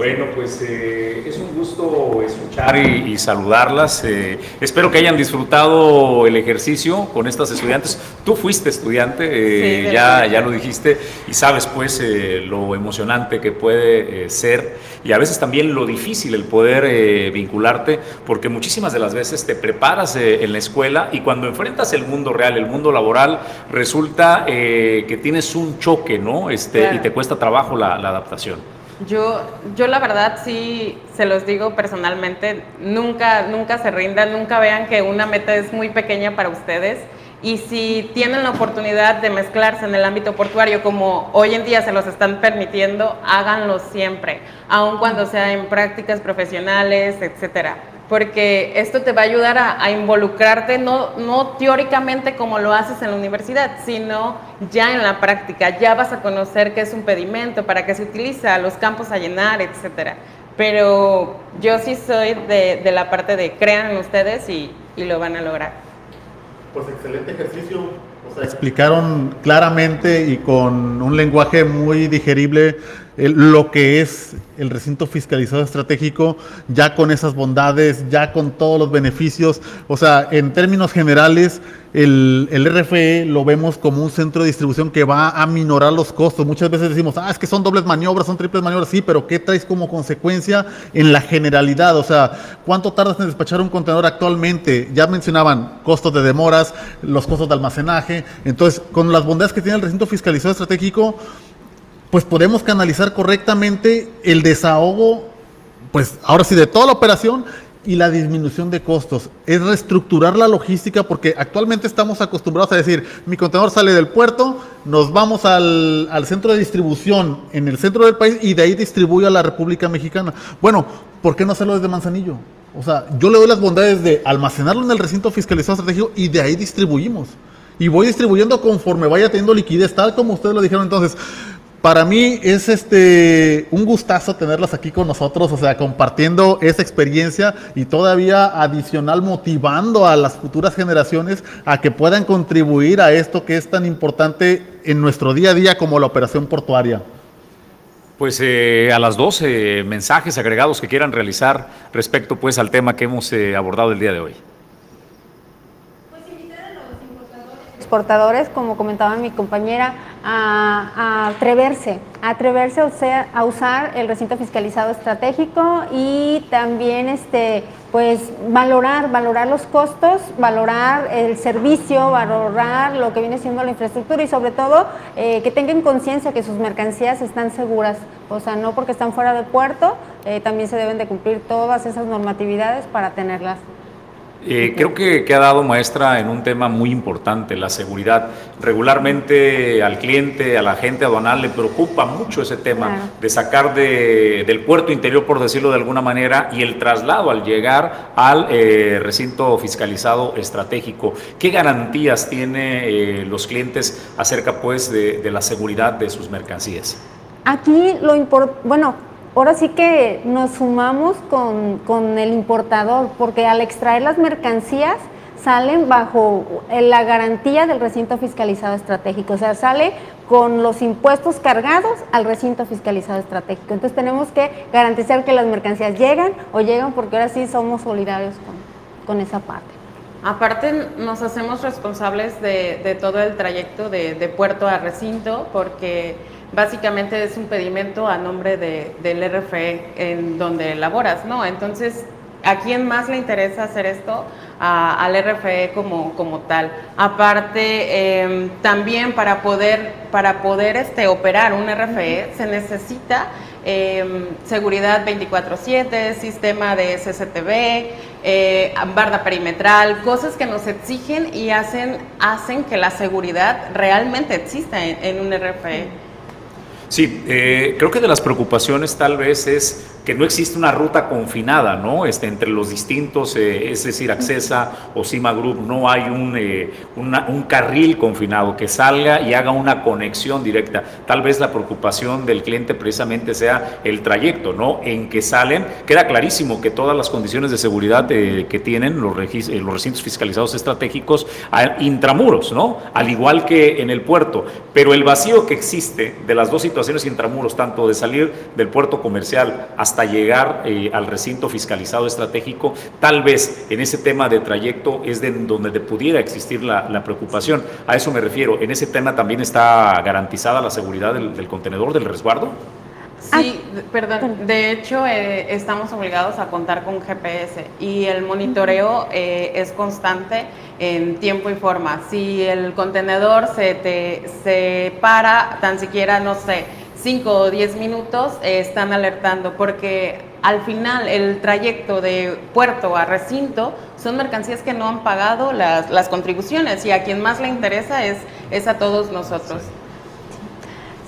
Bueno, pues eh, es un gusto escuchar y, saludarlas. Eh, espero que hayan disfrutado el ejercicio con estas estudiantes. Tú fuiste estudiante, eh, ya, ya lo dijiste, y sabes pues lo emocionante que puede ser y a veces también lo difícil el poder vincularte, porque muchísimas de las veces te preparas en la escuela y cuando enfrentas el mundo real, el mundo laboral, resulta que tienes un choque, ¿no? Este, Y te cuesta trabajo la adaptación. Yo, yo la verdad sí se los digo personalmente, nunca, nunca se rindan, nunca vean que una meta es muy pequeña para ustedes. Y si tienen la oportunidad de mezclarse en el ámbito portuario como hoy en día se los están permitiendo, háganlo siempre, aun cuando sea en prácticas profesionales, etcétera porque esto te va a ayudar a, involucrarte no, no teóricamente como lo haces en la universidad, sino ya en la práctica, ya vas a conocer qué es un pedimento, para qué se utiliza, los campos a llenar, etcétera. Pero yo sí soy de, de la parte de crean en ustedes y, y lo van a lograr. Pues excelente ejercicio. O sea, explicaron claramente y con un lenguaje muy digerible lo que es el recinto fiscalizado estratégico, ya con esas bondades, ya con todos los beneficios. O sea, en términos generales, el, el, RFE lo vemos como un centro de distribución que va a minorar los costos. Muchas veces decimos, ah, es que son dobles maniobras, son triples maniobras, sí, pero ¿qué traes como consecuencia en la generalidad? O sea, ¿cuánto tardas en despachar un contenedor actualmente? Ya mencionaban costos de demoras, los costos de almacenaje. Entonces, con las bondades que tiene el recinto fiscalizado estratégico, pues podemos canalizar correctamente el desahogo, pues ahora sí, de toda la operación y la disminución de costos. Es reestructurar la logística porque actualmente estamos acostumbrados a decir, mi contenedor sale del puerto, nos vamos al, al, centro de distribución en el centro del país y de ahí distribuye a la República Mexicana. Bueno, ¿por qué no hacerlo desde Manzanillo? O sea, yo le doy las bondades de almacenarlo en el recinto fiscalizado estratégico y de ahí distribuimos. Y voy distribuyendo conforme vaya teniendo liquidez, tal como ustedes lo dijeron entonces. Para mí es este un gustazo tenerlas aquí con nosotros, o sea, compartiendo esa experiencia y todavía adicional motivando a las futuras generaciones a que puedan contribuir a esto que es tan importante en nuestro día a día como la operación portuaria. Pues eh, a las 12 mensajes agregados que quieran realizar respecto pues al tema que hemos eh, abordado el día de hoy. exportadores, como comentaba mi compañera, a, atreverse, a atreverse a usar el recinto fiscalizado estratégico y también este, pues valorar, valorar los costos, valorar el servicio, valorar lo que viene siendo la infraestructura y sobre todo eh, que tengan conciencia que sus mercancías están seguras, o sea, no porque están fuera de puerto, eh, también se deben de cumplir todas esas normatividades para tenerlas eh, creo que, ha dado maestra en un tema muy importante, la seguridad. Regularmente al cliente, a la gente aduanal le preocupa mucho ese tema de sacar del puerto interior, por decirlo de alguna manera, y el traslado al llegar al eh, recinto fiscalizado estratégico. ¿Qué garantías tiene eh, los clientes acerca pues de, de la seguridad de sus mercancías? Aquí lo importante, bueno, ahora sí que nos sumamos con, el importador, porque al extraer las mercancías salen bajo la garantía del recinto fiscalizado estratégico, o sea, sale con los impuestos cargados al recinto fiscalizado estratégico. Entonces tenemos que garantizar que las mercancías llegan o llegan porque ahora sí somos solidarios con, esa parte. Aparte nos hacemos responsables de, todo el trayecto de, de puerto a recinto porque básicamente es un pedimento a nombre de, del RFE en donde elaboras, ¿no? Entonces, ¿a quién más le interesa hacer esto? al RFE como, como tal. Aparte, em, también para poder, para poder este, operar un RFE se necesita em, seguridad 24/7, sistema de CCTV, eh, barda perimetral, cosas que nos exigen y hacen, hacen que la seguridad realmente exista en, en un RFE. Sí, eh, creo que de las preocupaciones tal vez es que no existe una ruta confinada, ¿no? Este, entre los distintos, eh, es decir, Accesa o Cima Group, no hay un, eh, un carril confinado que salga y haga una conexión directa. Tal vez la preocupación del cliente precisamente sea el trayecto, ¿no? En que salen, queda clarísimo que todas las condiciones de seguridad eh, que tienen los, los recintos fiscalizados estratégicos intramuros, ¿no? Al igual que en el puerto, pero el vacío que existe de las dos situaciones intramuros, tanto de salir del puerto comercial hasta hasta llegar eh, al recinto fiscalizado estratégico, tal vez en ese tema de trayecto es de donde pudiera existir la, preocupación. A eso me refiero. ¿En ese tema también está garantizada la seguridad del, contenedor, del resguardo? Sí, perdón. De hecho, eh, estamos obligados a contar con GPS y el monitoreo eh, es constante en tiempo y forma. Si el contenedor se, te, se para, tan siquiera, no sé, 5 o 10 minutos eh, están alertando porque al final el trayecto de puerto a recinto son mercancías que no han pagado las, las contribuciones y a quien más le interesa es, es a todos nosotros.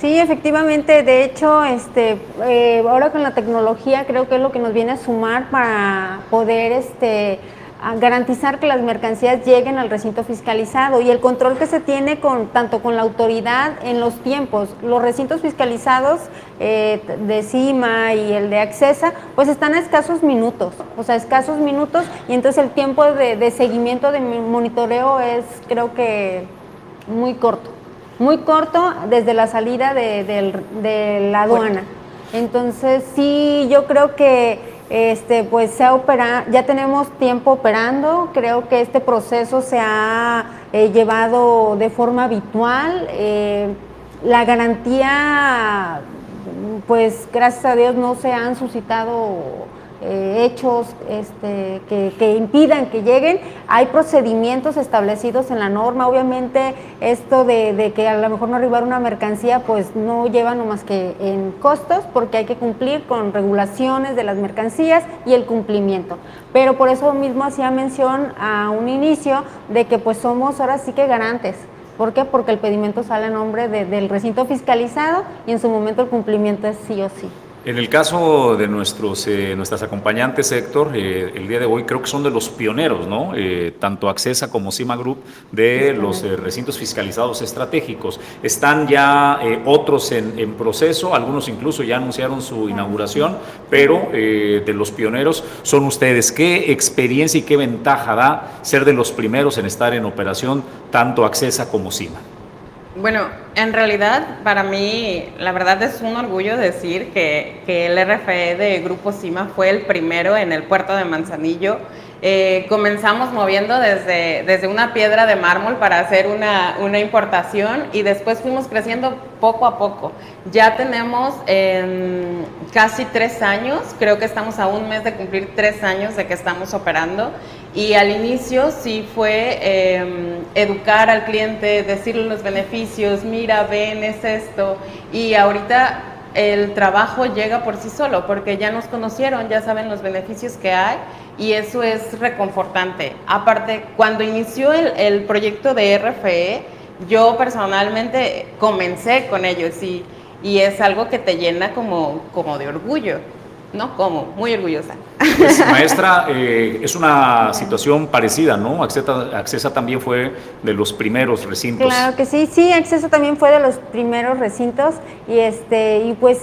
Sí, efectivamente, de hecho, este, eh, ahora con la tecnología creo que es lo que nos viene a sumar para poder este, garantizar que las mercancías lleguen al recinto fiscalizado y el control que se tiene con tanto con la autoridad en los tiempos. Los recintos fiscalizados eh, de CIMA y el de Accesa, pues están a escasos minutos, o sea, escasos minutos y entonces el tiempo de, seguimiento, de monitoreo es creo que muy corto, muy corto desde la salida de la aduana. Entonces sí, yo creo que este, pues se ha operado, ya tenemos tiempo operando, creo que este proceso se ha eh, llevado de forma habitual. Eh, la garantía, pues gracias a Dios no se han suscitado eh, hechos este, que, impidan que lleguen. Hay procedimientos establecidos en la norma. Obviamente esto de, que a lo mejor no arribar una mercancía pues no lleva no más que en costos porque hay que cumplir con regulaciones de las mercancías y el cumplimiento. Pero por eso mismo hacía mención a un inicio de que pues somos ahora sí que garantes. ¿Por qué? Porque el pedimento sale a nombre del recinto fiscalizado y en su momento el cumplimiento es sí o sí. En el caso de nuestros, eh, nuestras acompañantes, Héctor, eh, el día de hoy creo que son de los pioneros, ¿no? Eh, tanto Accesa como Cima Group, de los recintos fiscalizados estratégicos. Están ya otros en, en, proceso, algunos incluso ya anunciaron su inauguración, pero de los pioneros son ustedes. ¿Qué experiencia y qué ventaja da ser de los primeros en estar en operación, tanto Accesa como Cima? Bueno, en realidad para mí la verdad es un orgullo decir que, el RFE de Grupo Cima fue el primero en el puerto de Manzanillo. Eh, comenzamos moviendo desde, desde una piedra de mármol para hacer una, una, importación y después fuimos creciendo poco a poco. Ya tenemos casi tres años, creo que estamos a un mes de cumplir tres años de que estamos operando y al inicio sí fue em, educar al cliente, decirle los beneficios, mira, ven, es esto. Y ahorita el trabajo llega por sí solo, porque ya nos conocieron, ya saben los beneficios que hay y eso es reconfortante. Aparte, cuando inició el, el proyecto de RFE, yo personalmente comencé con ellos y, y es algo que te llena como, como de orgullo. ¿No? Como, muy orgullosa. Pues, <laughs> maestra, eh, es una situación parecida, ¿no? Accesa, también fue de los primeros recintos. Claro que sí, sí, Accesa también fue de los primeros recintos y este, y pues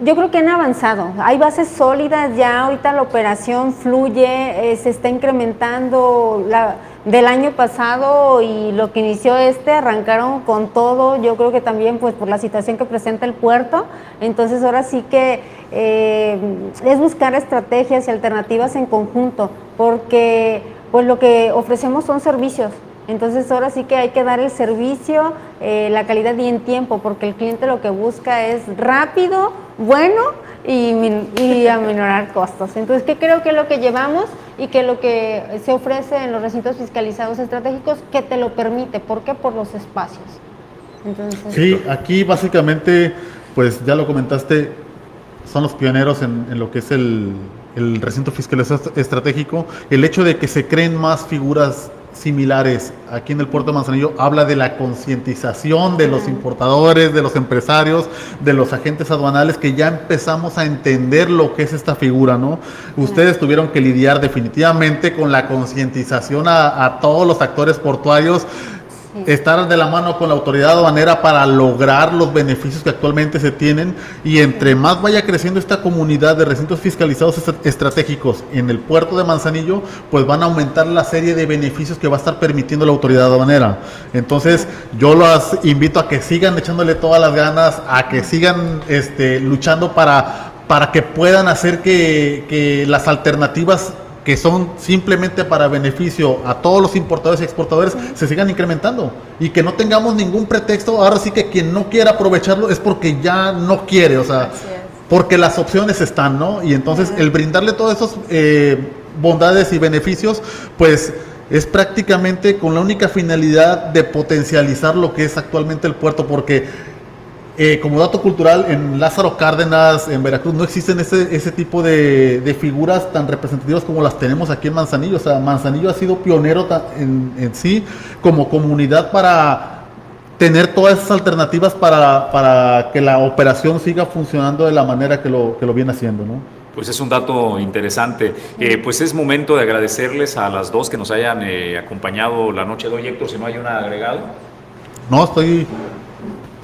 yo creo que han avanzado. Hay bases sólidas ya, ahorita la operación fluye, eh, se está incrementando la, del año pasado y lo que inició este, arrancaron con todo, yo creo que también pues por la situación que presenta el puerto, entonces ahora sí que eh, es buscar estrategias y alternativas en conjunto, porque pues lo que ofrecemos son servicios, entonces ahora sí que hay que dar el servicio, eh, la calidad y en tiempo, porque el cliente lo que busca es rápido, bueno y, y aminorar costos. Entonces, ¿qué creo que es lo que llevamos y que lo que se ofrece en los recintos fiscalizados estratégicos que te lo permite? ¿Por qué? Por los espacios. sí, aquí básicamente, pues ya lo comentaste, son los pioneros en, lo que es el, recinto fiscal estratégico. El hecho de que se creen más figuras similares aquí en el puerto de Manzanillo habla de la concientización de los importadores, de los empresarios, de los agentes aduanales que ya empezamos a entender lo que es esta figura, ¿no? Ustedes tuvieron que lidiar definitivamente con la concientización a, a todos los actores portuarios estar de la mano con la autoridad aduanera para lograr los beneficios que actualmente se tienen y entre más vaya creciendo esta comunidad de recintos fiscalizados estratégicos en el puerto de Manzanillo, pues van a aumentar la serie de beneficios que va a estar permitiendo la autoridad aduanera. Entonces, yo los invito a que sigan echándole todas las ganas, a que sigan este, luchando para, para que puedan hacer que, que las alternativas que son simplemente para beneficio a todos los importadores y exportadores, se sigan incrementando y que no tengamos ningún pretexto. Ahora sí que quien no quiera aprovecharlo es porque ya no quiere, o sea, porque las opciones están, ¿no? Y entonces el brindarle todas esas eh, bondades y beneficios, pues es prácticamente con la única finalidad de potencializar lo que es actualmente el puerto, porque eh, como dato cultural, en Lázaro Cárdenas, en Veracruz, no existen ese, ese tipo de, figuras tan representativas como las tenemos aquí en Manzanillo. O sea, Manzanillo ha sido pionero en, sí como comunidad para tener todas esas alternativas para, que la operación siga funcionando de la manera que lo, que lo viene haciendo, ¿no? Pues es un dato interesante. Eh, pues es momento de agradecerles a las dos que nos hayan eh, acompañado la noche de hoy, Héctor, si no hay un agregado. No, estoy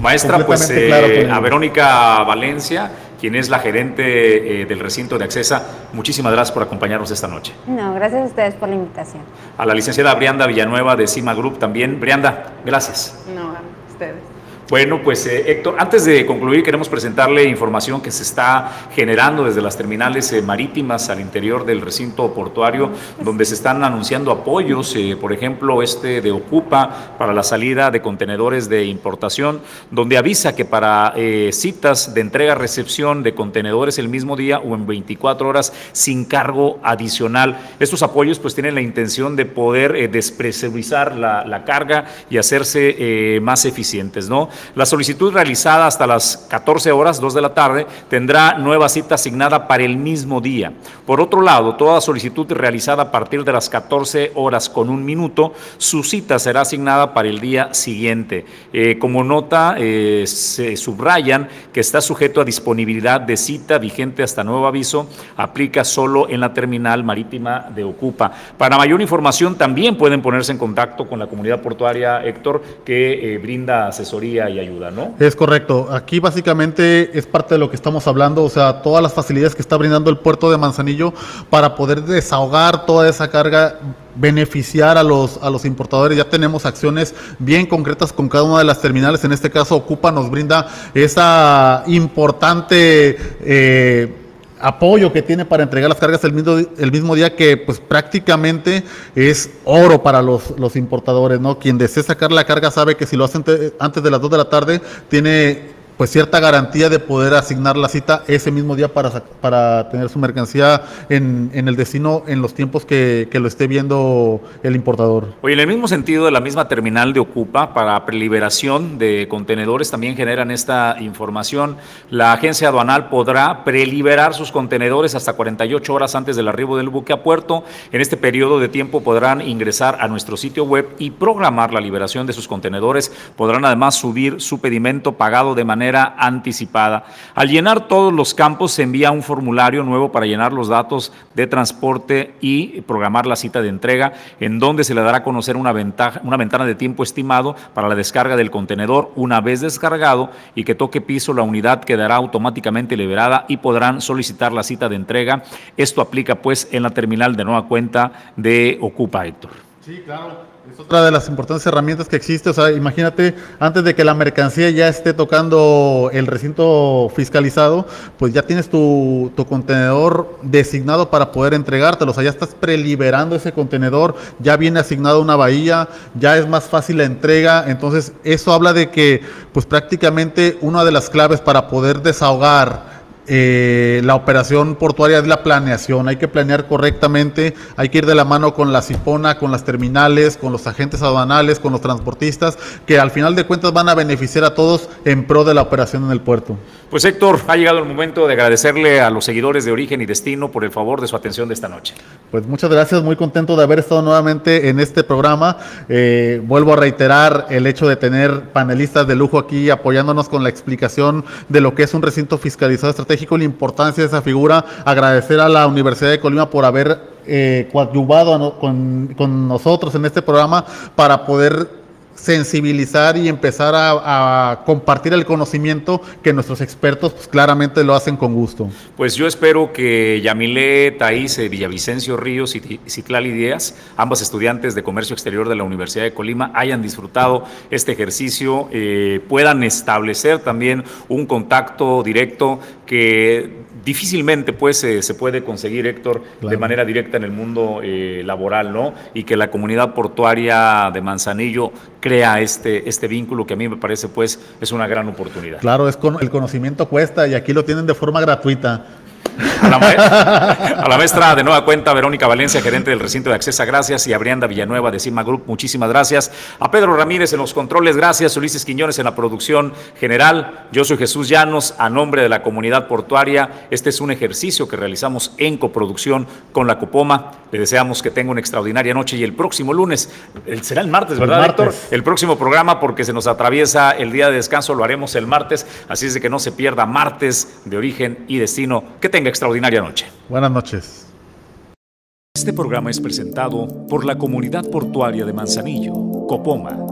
Maestra, pues eh, a Verónica Valencia, quien es la gerente eh, del recinto de Accesa, muchísimas gracias por acompañarnos esta noche. No, gracias a ustedes por la invitación. A la licenciada Brianda Villanueva de Cima Group también. Brianda, gracias. No, a ustedes. Bueno, pues eh, Héctor, antes de concluir queremos presentarle información que se está generando desde las terminales eh, marítimas al interior del recinto portuario, donde se están anunciando apoyos, eh, por ejemplo, este de Ocupa para la salida de contenedores de importación, donde avisa que para citas de entrega-recepción de contenedores el mismo día o en 24 horas sin cargo adicional. Estos apoyos pues tienen la intención de poder despresurizar la, la, carga y hacerse más eficientes, ¿no? La solicitud realizada hasta las 14 horas, 2 de la tarde, tendrá nueva cita asignada para el mismo día. Por otro lado, toda solicitud realizada a partir de las 14 horas con un minuto, su cita será asignada para el día siguiente. Eh, como nota, eh, se subrayan que está sujeto a disponibilidad de cita vigente hasta nuevo aviso, aplica solo en la terminal marítima de Ocupa. Para mayor información también pueden ponerse en contacto con la comunidad portuaria Héctor, que eh, brinda asesoría y ayuda, ¿no? Es correcto. Aquí básicamente es parte de lo que estamos hablando, o sea, todas las facilidades que está brindando el puerto de Manzanillo para poder desahogar toda esa carga beneficiar a los, a los importadores. Ya tenemos acciones bien concretas con cada una de las terminales. En este caso, Ocupa nos brinda esa importante eh, apoyo que tiene para entregar las cargas el mismo, el mismo día que pues prácticamente es oro para los, los importadores, ¿no? Quien desee sacar la carga sabe que si lo hacen antes de las 2 de la tarde tiene pues cierta garantía de poder asignar la cita ese mismo día para, para tener su mercancía en, el destino en los tiempos que, lo esté viendo el importador. Oye, en el mismo sentido de la misma terminal de Ocupa, para preliberación de contenedores también generan esta información. La agencia aduanal podrá preliberar sus contenedores hasta 48 horas antes del arribo del buque a puerto. En este periodo de tiempo podrán ingresar a nuestro sitio web y programar la liberación de sus contenedores. Podrán además subir su pedimento pagado de manera anticipada. Al llenar todos los campos se envía un formulario nuevo para llenar los datos de transporte y programar la cita de entrega, en donde se le dará a conocer una, ventaja, una ventana de tiempo estimado para la descarga del contenedor una vez descargado y que toque piso la unidad quedará automáticamente liberada y podrán solicitar la cita de entrega. Esto aplica pues en la terminal de nueva cuenta de Ocupa Héctor. Sí, claro. Es otra de las importantes herramientas que existe. O sea, imagínate, antes de que la mercancía ya esté tocando el recinto fiscalizado, pues ya tienes tu, contenedor designado para poder entregártelo. O sea, ya estás preliberando ese contenedor, ya viene asignado una bahía, ya es más fácil la entrega. Entonces, eso habla de que, pues prácticamente una de las claves para poder desahogar eh, la operación portuaria es la planeación, hay que planear correctamente, hay que ir de la mano con la CIPONA, con las terminales, con los agentes aduanales, con los transportistas, que al final de cuentas van a beneficiar a todos en pro de la operación en el puerto. Pues Héctor, ha llegado el momento de agradecerle a los seguidores de Origen y Destino por el favor de su atención de esta noche. Pues muchas gracias, muy contento de haber estado nuevamente en este programa. Eh, vuelvo a reiterar el hecho de tener panelistas de lujo aquí apoyándonos con la explicación de lo que es un recinto fiscalizado estratégico y la importancia de esa figura. Agradecer a la Universidad de Colima por haber eh, coadyuvado con, con nosotros en este programa para poder sensibilizar y empezar a, compartir el conocimiento que nuestros expertos pues, claramente lo hacen con gusto. Pues yo espero que Yamilé, Taís, eh, Villavicencio Ríos y Citlali Díaz, ambas estudiantes de Comercio Exterior de la Universidad de Colima, hayan disfrutado este ejercicio, eh, puedan establecer también un contacto directo que difícilmente pues se puede conseguir, Héctor, de manera directa en el mundo eh, laboral, ¿no? Y que la comunidad portuaria de Manzanillo crea este, este vínculo que a mí me parece pues es una gran oportunidad. Claro, es con, el conocimiento cuesta y aquí lo tienen de forma gratuita. A la, maestra, de nueva cuenta, Verónica Valencia, gerente del recinto de Accesa, gracias. Y a Brianda Villanueva de Sigma Group, muchísimas gracias. A Pedro Ramírez en los controles, gracias. Ulises Quiñones en la producción general. Yo soy Jesús Llanos, a nombre de la comunidad portuaria. Este es un ejercicio que realizamos en coproducción con la Cupoma. Le deseamos que tenga una extraordinaria noche y el próximo lunes, será el martes, ¿verdad, Héctor? El próximo programa, porque se nos atraviesa el día de descanso, lo haremos el martes. Así es de que no se pierda martes de origen y destino. Que tenga extraordinaria noche. Buenas noches. Este programa es presentado por la Comunidad Portuaria de Manzanillo, Copoma